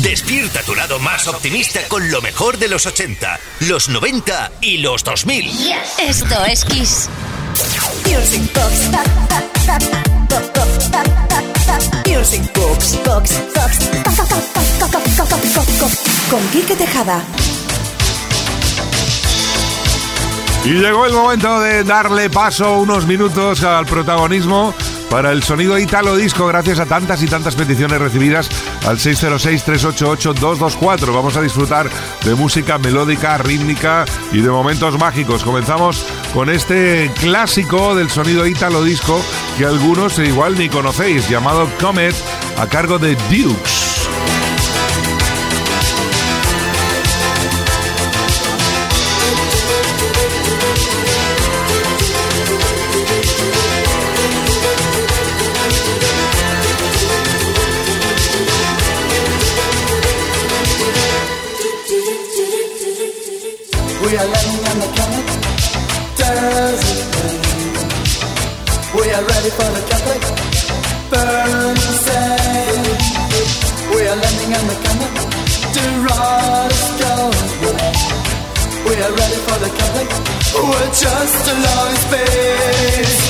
Despierta tu lado más optimista con lo mejor de los 80, los 90 y los 2000. Esto es Kiss. Music Box. Music Box. Box. Box. Con Quique Tejada. Y llegó el momento de darle paso unos minutos al protagonismo para el sonido Italo Disco, gracias a tantas y tantas peticiones recibidas al 606-388-224. Vamos a disfrutar de música melódica, rítmica y de momentos mágicos. Comenzamos con este clásico del sonido Italo Disco que algunos igual ni conocéis, llamado Comet, a cargo de Dukes. We're just along space.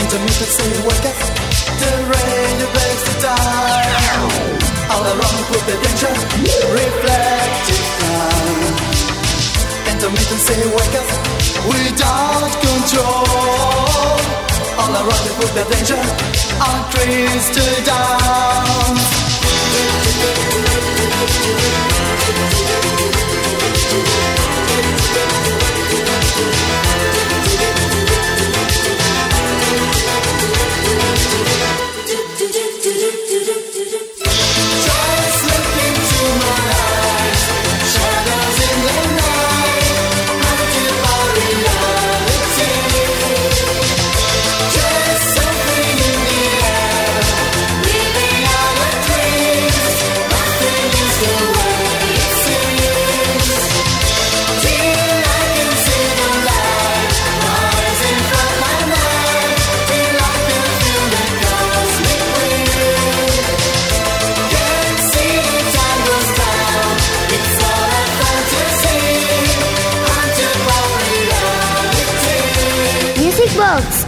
intermittent say up The rain breaks the time All around put the danger Reflected say wake up Without the danger, our trees to down.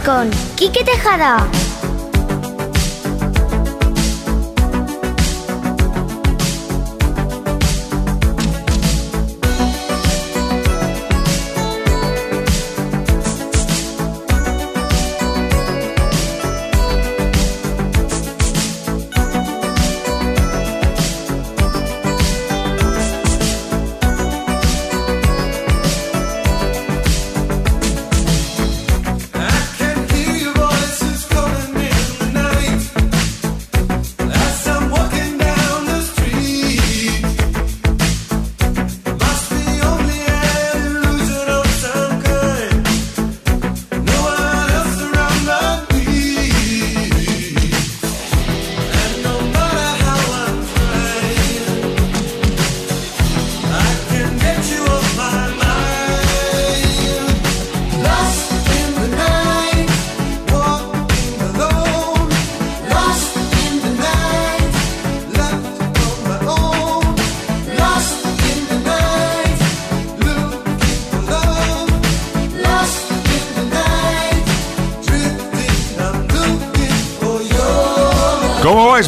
Con Quique Tejada.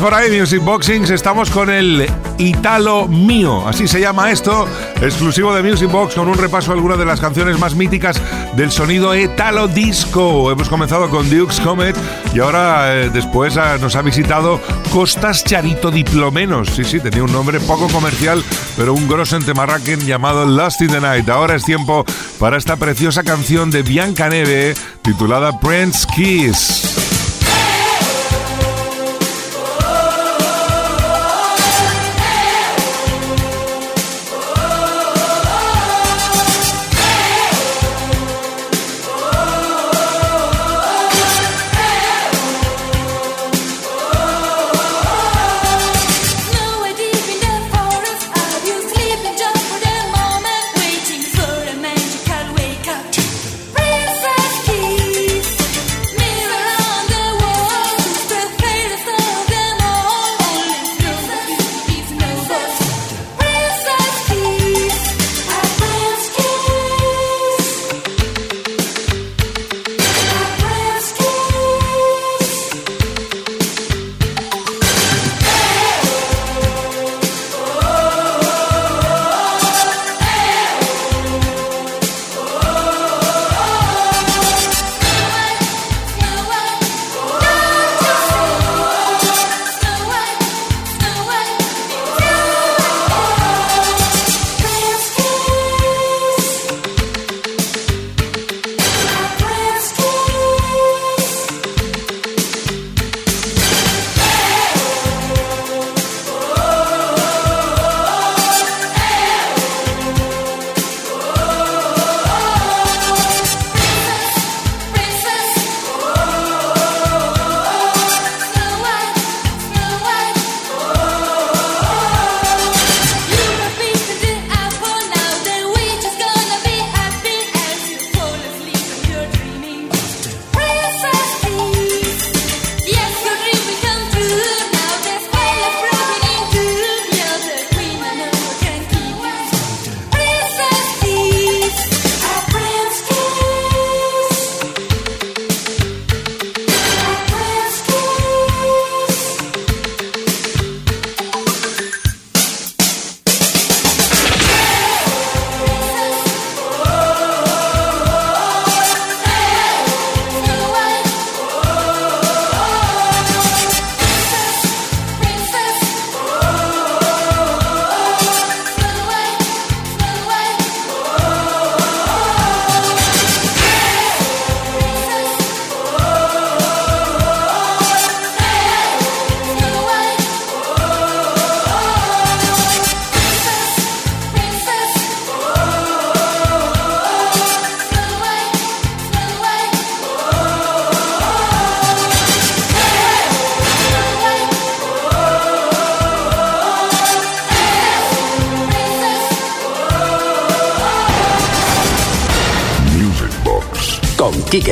Your. ¿Cómo vais por ahí, Music Boxings? Estamos con el Italo Mío, así se llama esto, exclusivo de Music Box, con un repaso a algunas de las canciones más míticas del sonido Italo Disco. Hemos comenzado con Duke's Comet y ahora eh, después ah, nos ha visitado Costas Charito Diplomenos. Sí, sí, tenía un nombre poco comercial, pero un grosso Marraken llamado Lost in the Night. Ahora es tiempo para esta preciosa canción de Bianca Neve titulada Prince Kiss.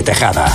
Tejada.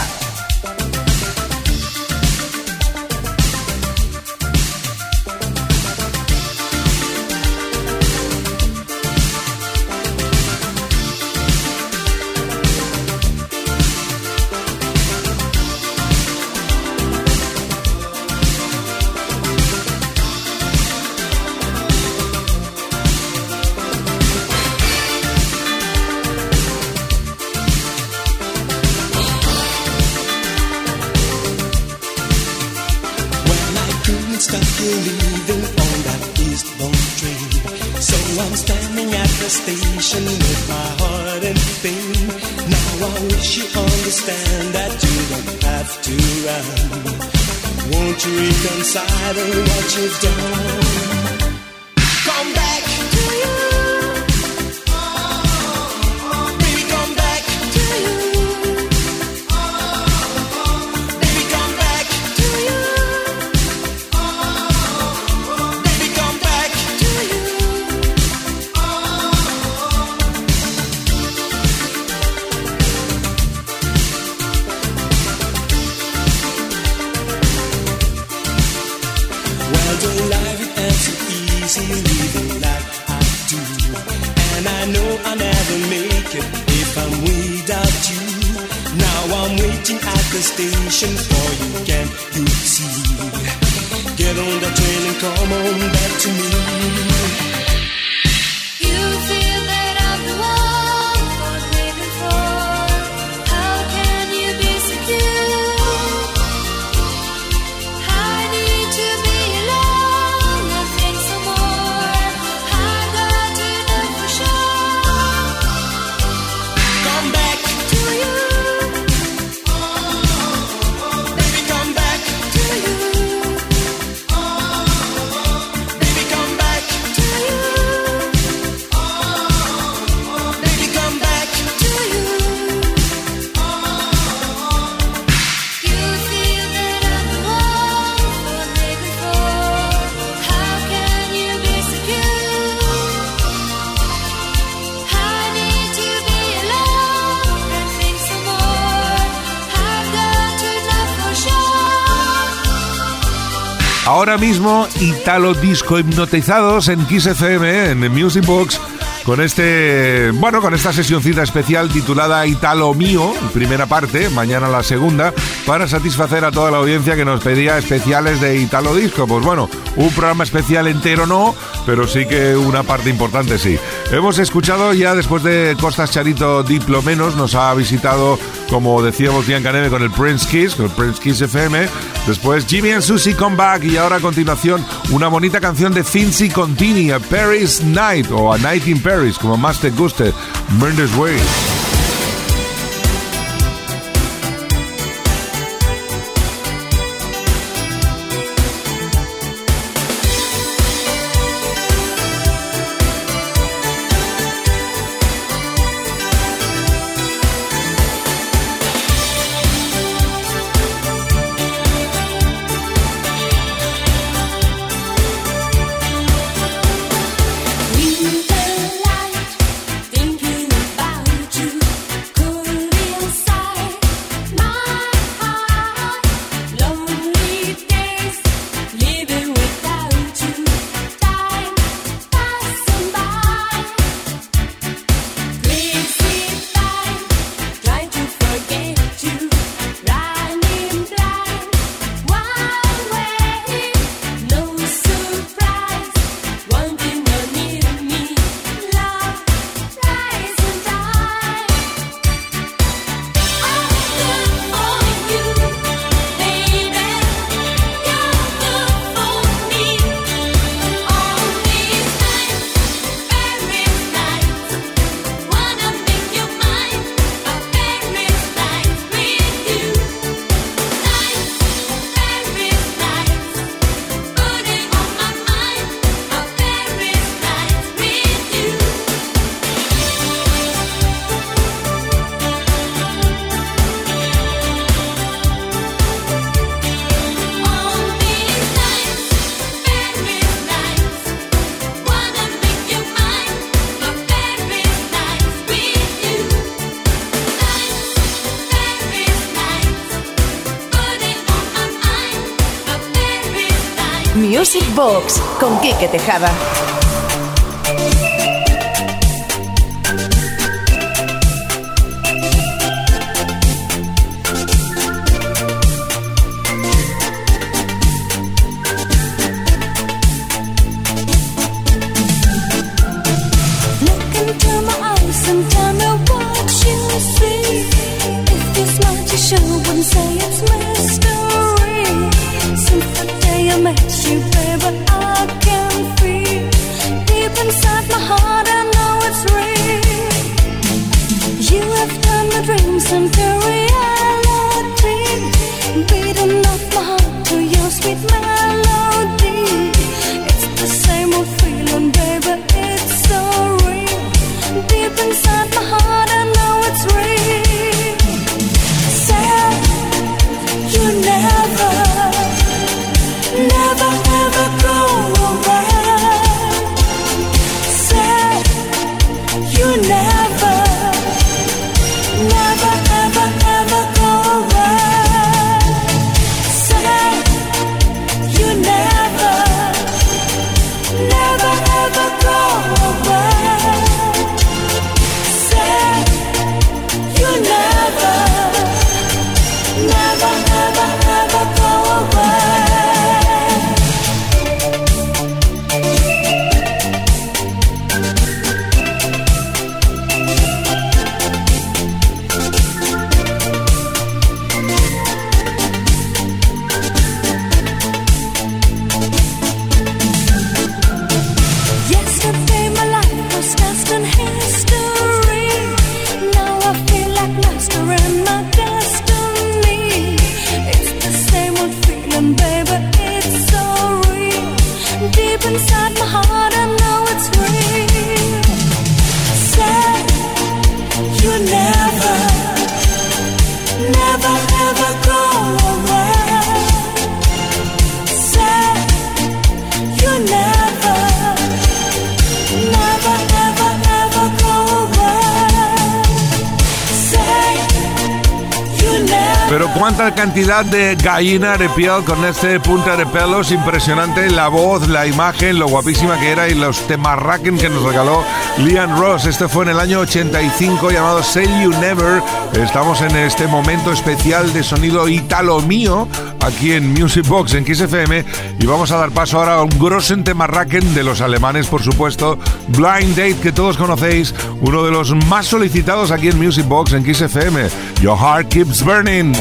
Mismo, Italo Disco hipnotizados en Kiss FM, en Music Box, con este, bueno, con esta sesioncita especial titulada Italo Mío, primera parte, mañana la segunda, para satisfacer a toda la audiencia que nos pedía especiales de Italo Disco. Pues bueno, un programa especial entero no, pero sí que una parte importante sí. Hemos escuchado ya después de Costas Charito Diplomenos, nos ha visitado, como decíamos, Bianca Neve con el Prince Kiss, con el Prince Kiss FM. Después Jimmy and Susie Come Back y ahora a continuación una bonita canción de Finzi Contini, a Paris Night o a Night in Paris, como más te guste, Burn This Way. Box con Quique Tejada. Cantidad de gallina de piel con este punta de pelos impresionante, la voz, la imagen, lo guapísima que era y los temarraquen que nos regaló Liam Ross. Este fue en el año 85 llamado Say You Never. Estamos en este momento especial de sonido italo mío aquí en Music Box en Kiss FM y vamos a dar paso ahora a un grossen temarraquen de los alemanes, por supuesto, Blind Date que todos conocéis, uno de los más solicitados aquí en Music Box en Kiss FM. Your Heart Keeps Burning.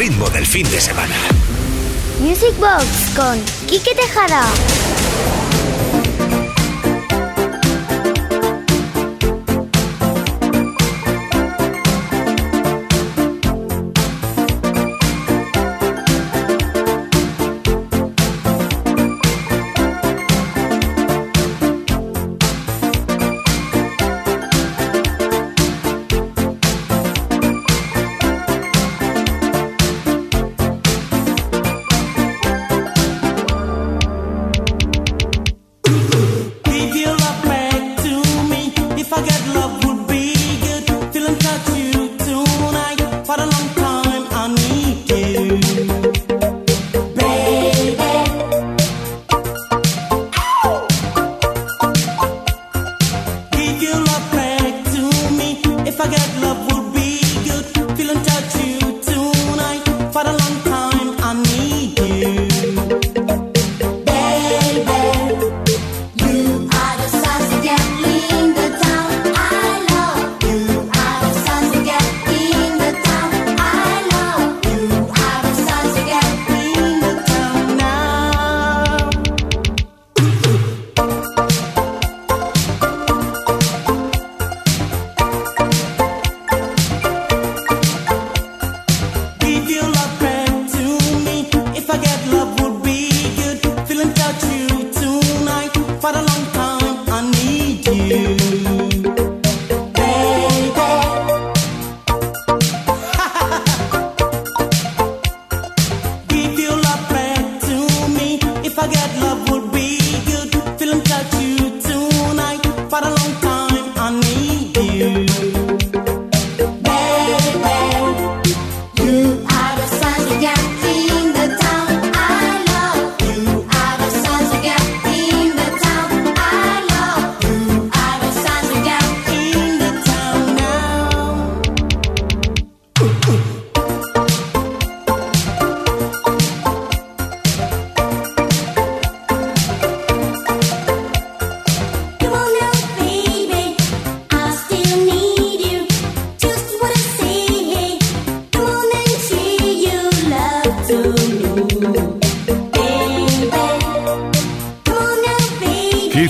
ritmo del fin de semana. Music Box con Quique Tejada.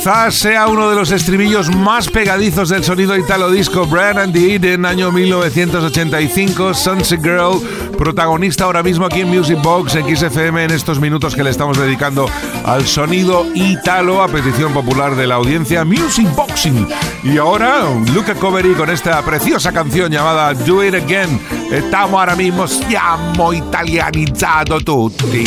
Quizás sea uno de los estribillos más pegadizos del sonido italo disco Brand and the Eden, año 1985, Sunset Girl, protagonista ahora mismo aquí en Music Box, en XFM, en estos minutos que le estamos dedicando al sonido italo a petición popular de la audiencia Music Boxing. Y ahora, Luca Coveri con esta preciosa canción llamada Do It Again. Estamos ahora mismo, siamo italianizzato tutti.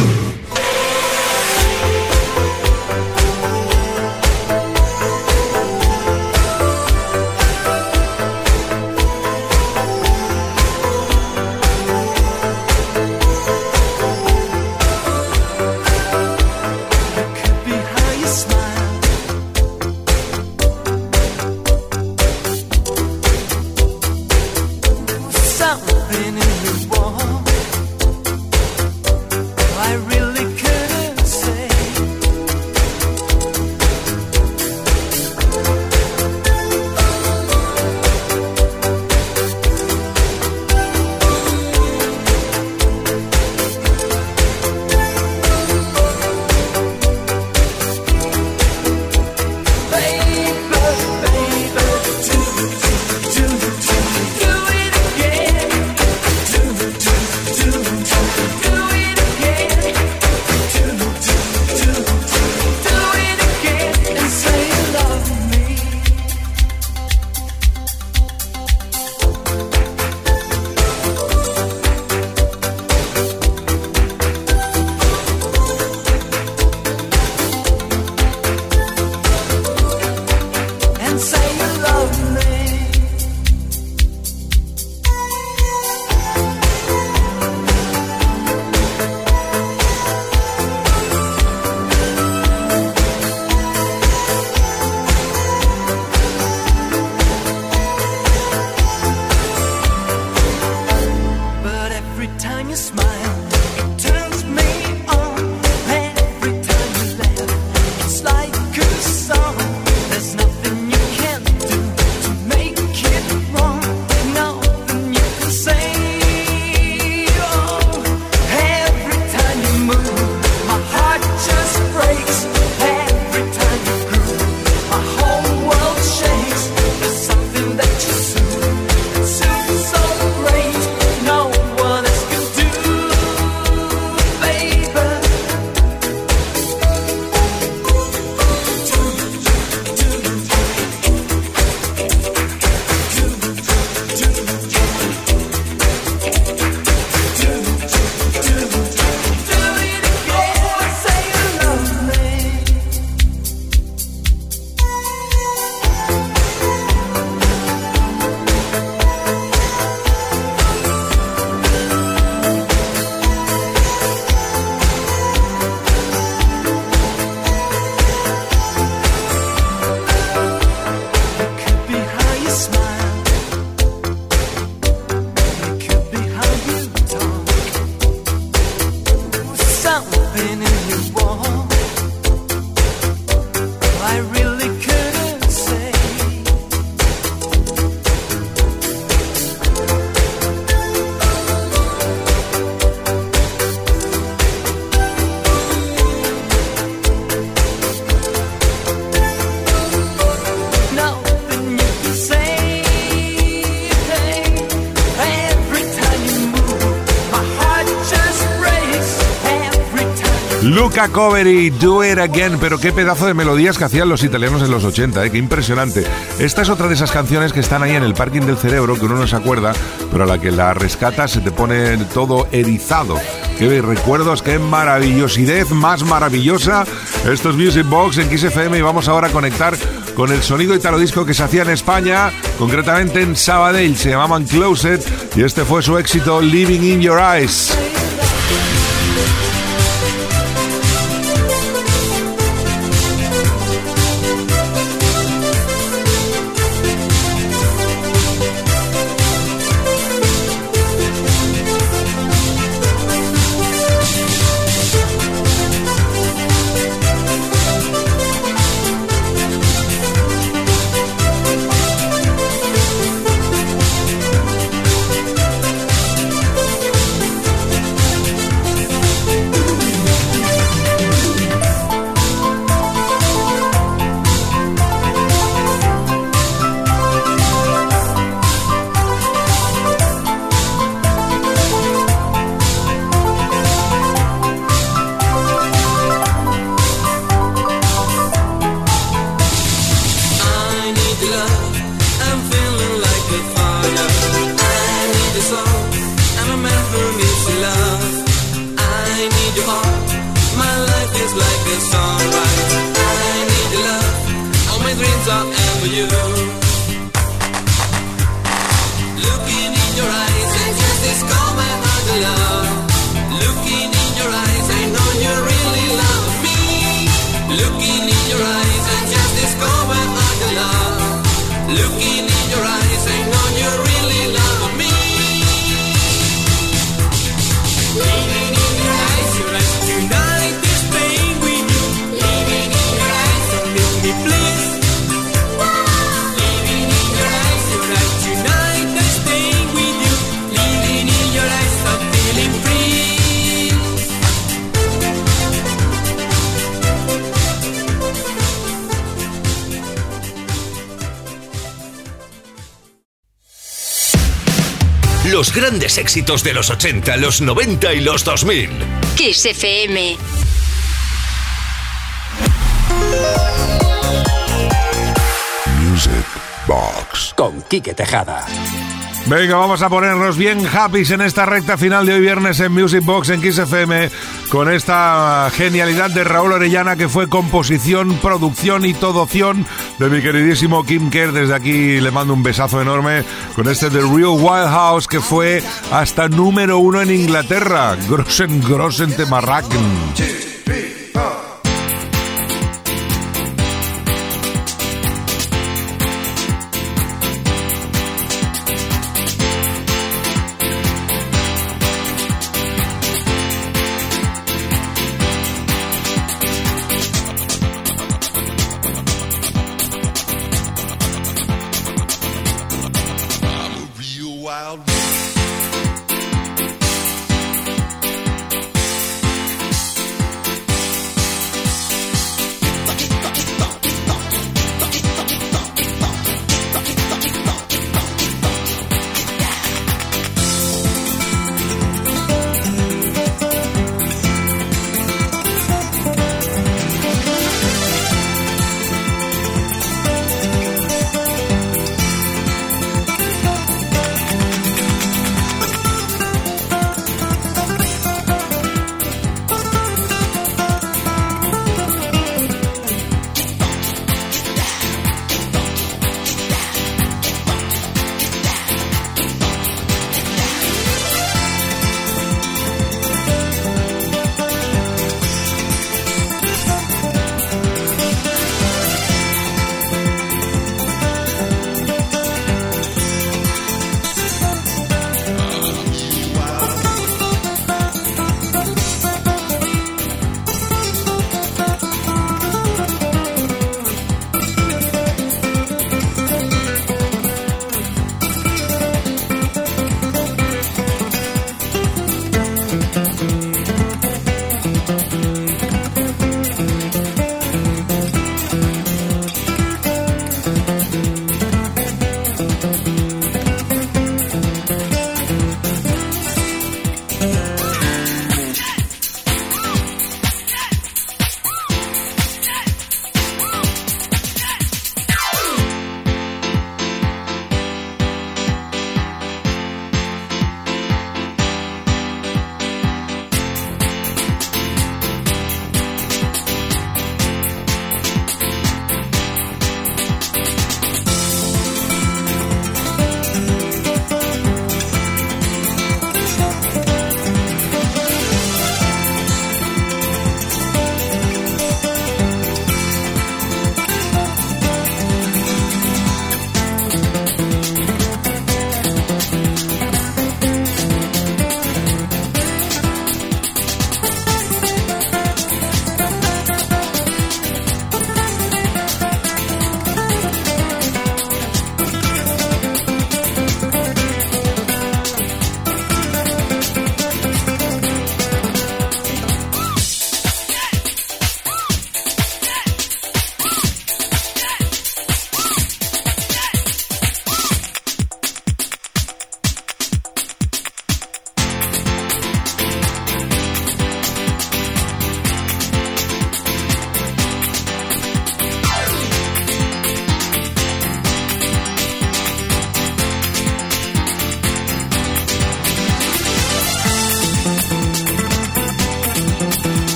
Luca Coveri, Do It Again. Pero qué pedazo de melodías que hacían los italianos en los 80, ¿eh? qué impresionante. Esta es otra de esas canciones que están ahí en el parking del cerebro, que uno no se acuerda, pero a la que la rescata se te pone todo erizado. Qué recuerdos, qué maravillosidad más maravillosa. Esto es Music Box en XFM y vamos ahora a conectar con el sonido italo disco que se hacía en España, concretamente en Sabadell. Se llamaban Closet y este fue su éxito Living in Your Eyes. Los grandes éxitos de los 80, los 90 y los 2000. Kiss FM. Music Box. Con Quique Tejada. Venga, vamos a ponernos bien happy en esta recta final de hoy viernes en Music Box en Kiss FM con esta genialidad de Raúl Orellana que fue composición, producción y todoción de mi queridísimo Kim Kerr. Desde aquí le mando un besazo enorme con este The Real Wild House que fue hasta número uno en Inglaterra. Grossen Grossen Temarraken.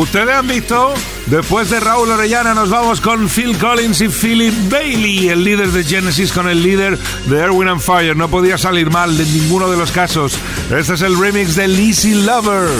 Ustedes han visto, después de Raúl Orellana nos vamos con Phil Collins y Philip Bailey, el líder de Genesis con el líder de Erwin and Fire. No podía salir mal de ninguno de los casos. Este es el remix de easy lover.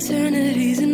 eternities.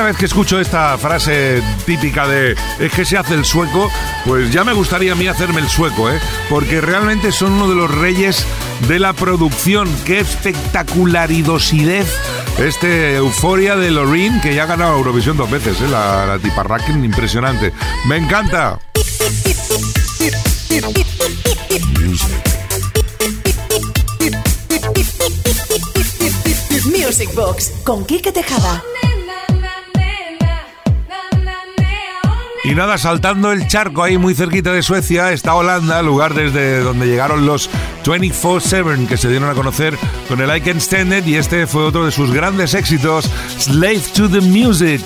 cada vez que escucho esta frase típica de es que se hace el sueco, pues ya me gustaría a mí hacerme el sueco, ¿eh? Porque realmente son uno de los reyes de la producción. ¡Qué espectacularidosidad! Este Euforia de Loreen, que ya ha ganado Eurovisión dos veces, ¿eh? La, la tipa impresionante. ¡Me encanta! Music Box con Kike Tejada. Y nada, saltando el charco ahí muy cerquita de Suecia está Holanda, lugar desde donde llegaron los 24-7 que se dieron a conocer con el I Can y este fue otro de sus grandes éxitos, Slave to the Music.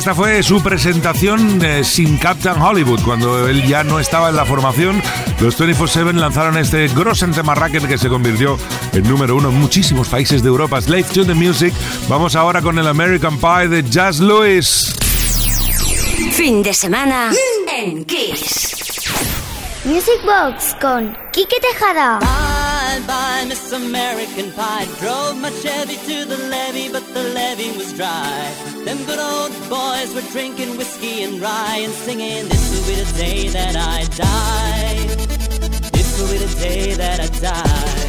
esta fue su presentación eh, sin Captain Hollywood, cuando él ya no estaba en la formación. Los 24-7 lanzaron este Grossen Racket que se convirtió en número uno en muchísimos países de Europa. Slave to the Music. Vamos ahora con el American Pie de Jazz Lewis. Fin de semana en Kiss. Music Box con Quique Tejada. Bye, bye, Miss American Pie. Drove my Chevy to the levee, but the levee was dry. Them good old boys were drinking whiskey and rye and singing, This will be the day that I die. This will be the day that I die.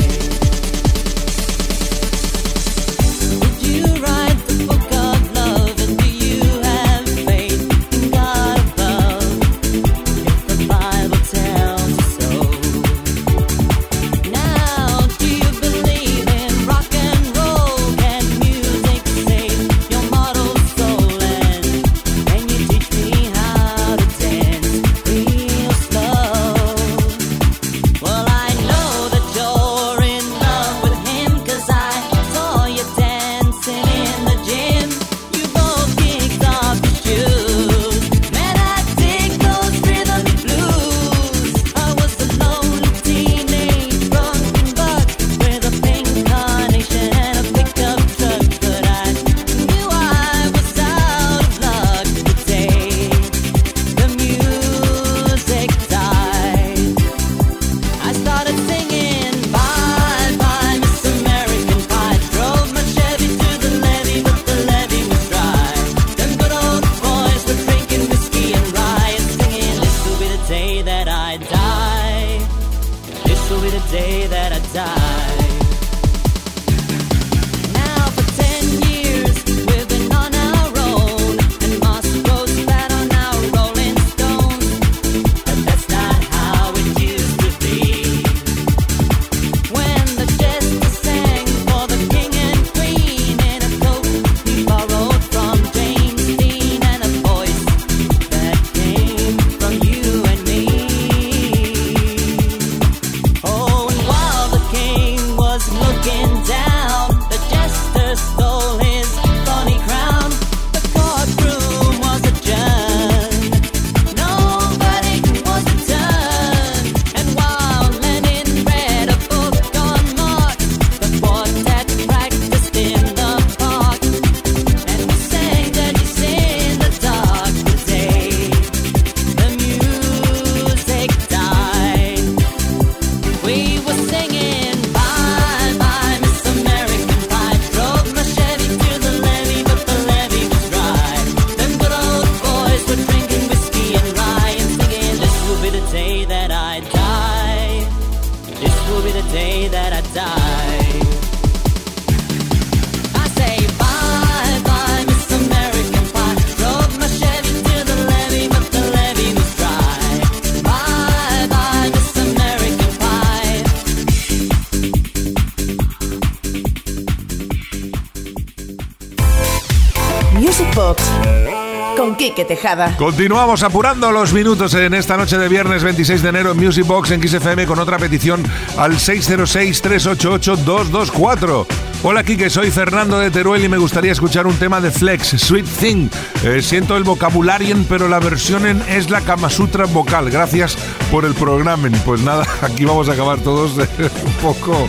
Continuamos apurando los minutos en esta noche de viernes 26 de enero en Music Box en XFM con otra petición al 606-388-224. Hola Kike, soy Fernando de Teruel y me gustaría escuchar un tema de Flex, Sweet Thing. Eh, siento el vocabulario, pero la versión en es la Kama Sutra vocal. Gracias por el programa. Pues nada, aquí vamos a acabar todos un poco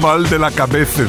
mal de la cabeza.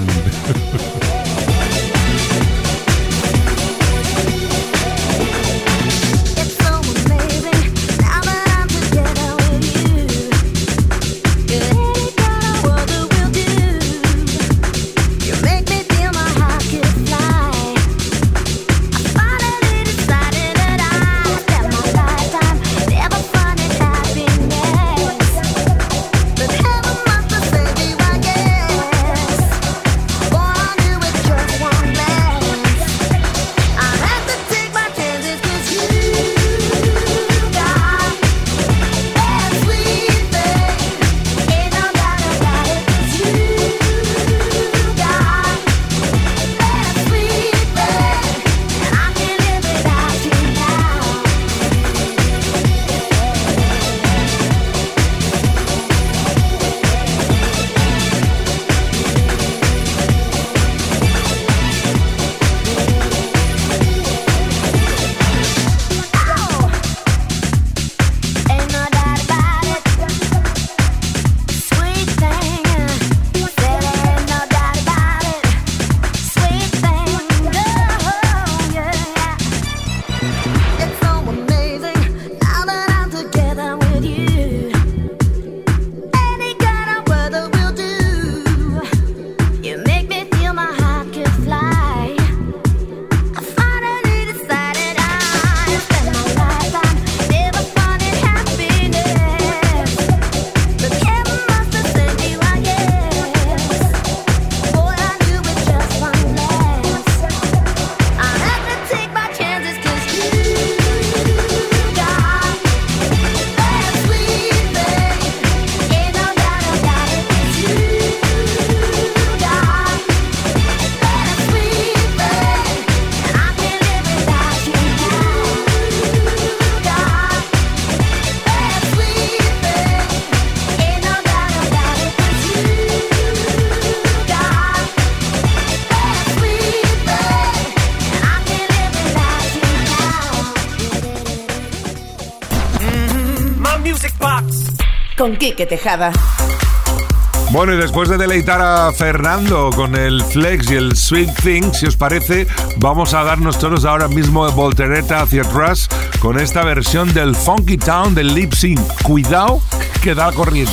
Quique Tejada. Bueno, y después de deleitar a Fernando con el Flex y el Sweet Thing, si os parece, vamos a darnos todos ahora mismo de voltereta hacia atrás con esta versión del Funky Town del Lip Sync. Cuidado, que da corriente.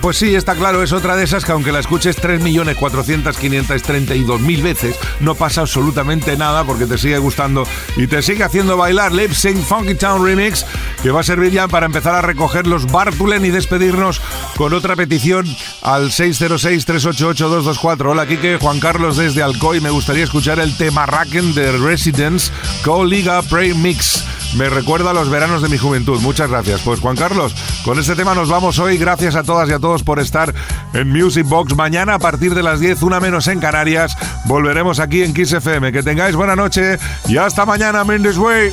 Pues sí, está claro, es otra de esas que aunque la escuches 3.400.532.000 veces, no pasa absolutamente nada porque te sigue gustando y te sigue haciendo bailar Lip Sync Funky Town Remix, que va a servir ya para empezar a recoger los Bartulen y despedirnos con otra petición al 606-388-224. Hola, Kike, Juan Carlos desde Alcoy, me gustaría escuchar el tema Racken de Residence, Co-Liga Pray Mix. Me recuerda a los veranos de mi juventud. Muchas gracias. Pues Juan Carlos, con este tema nos vamos hoy. Gracias a todas y a todos por estar en Music Box. Mañana a partir de las 10, una menos en Canarias, volveremos aquí en Kiss FM. Que tengáis buena noche y hasta mañana, Mendes Way.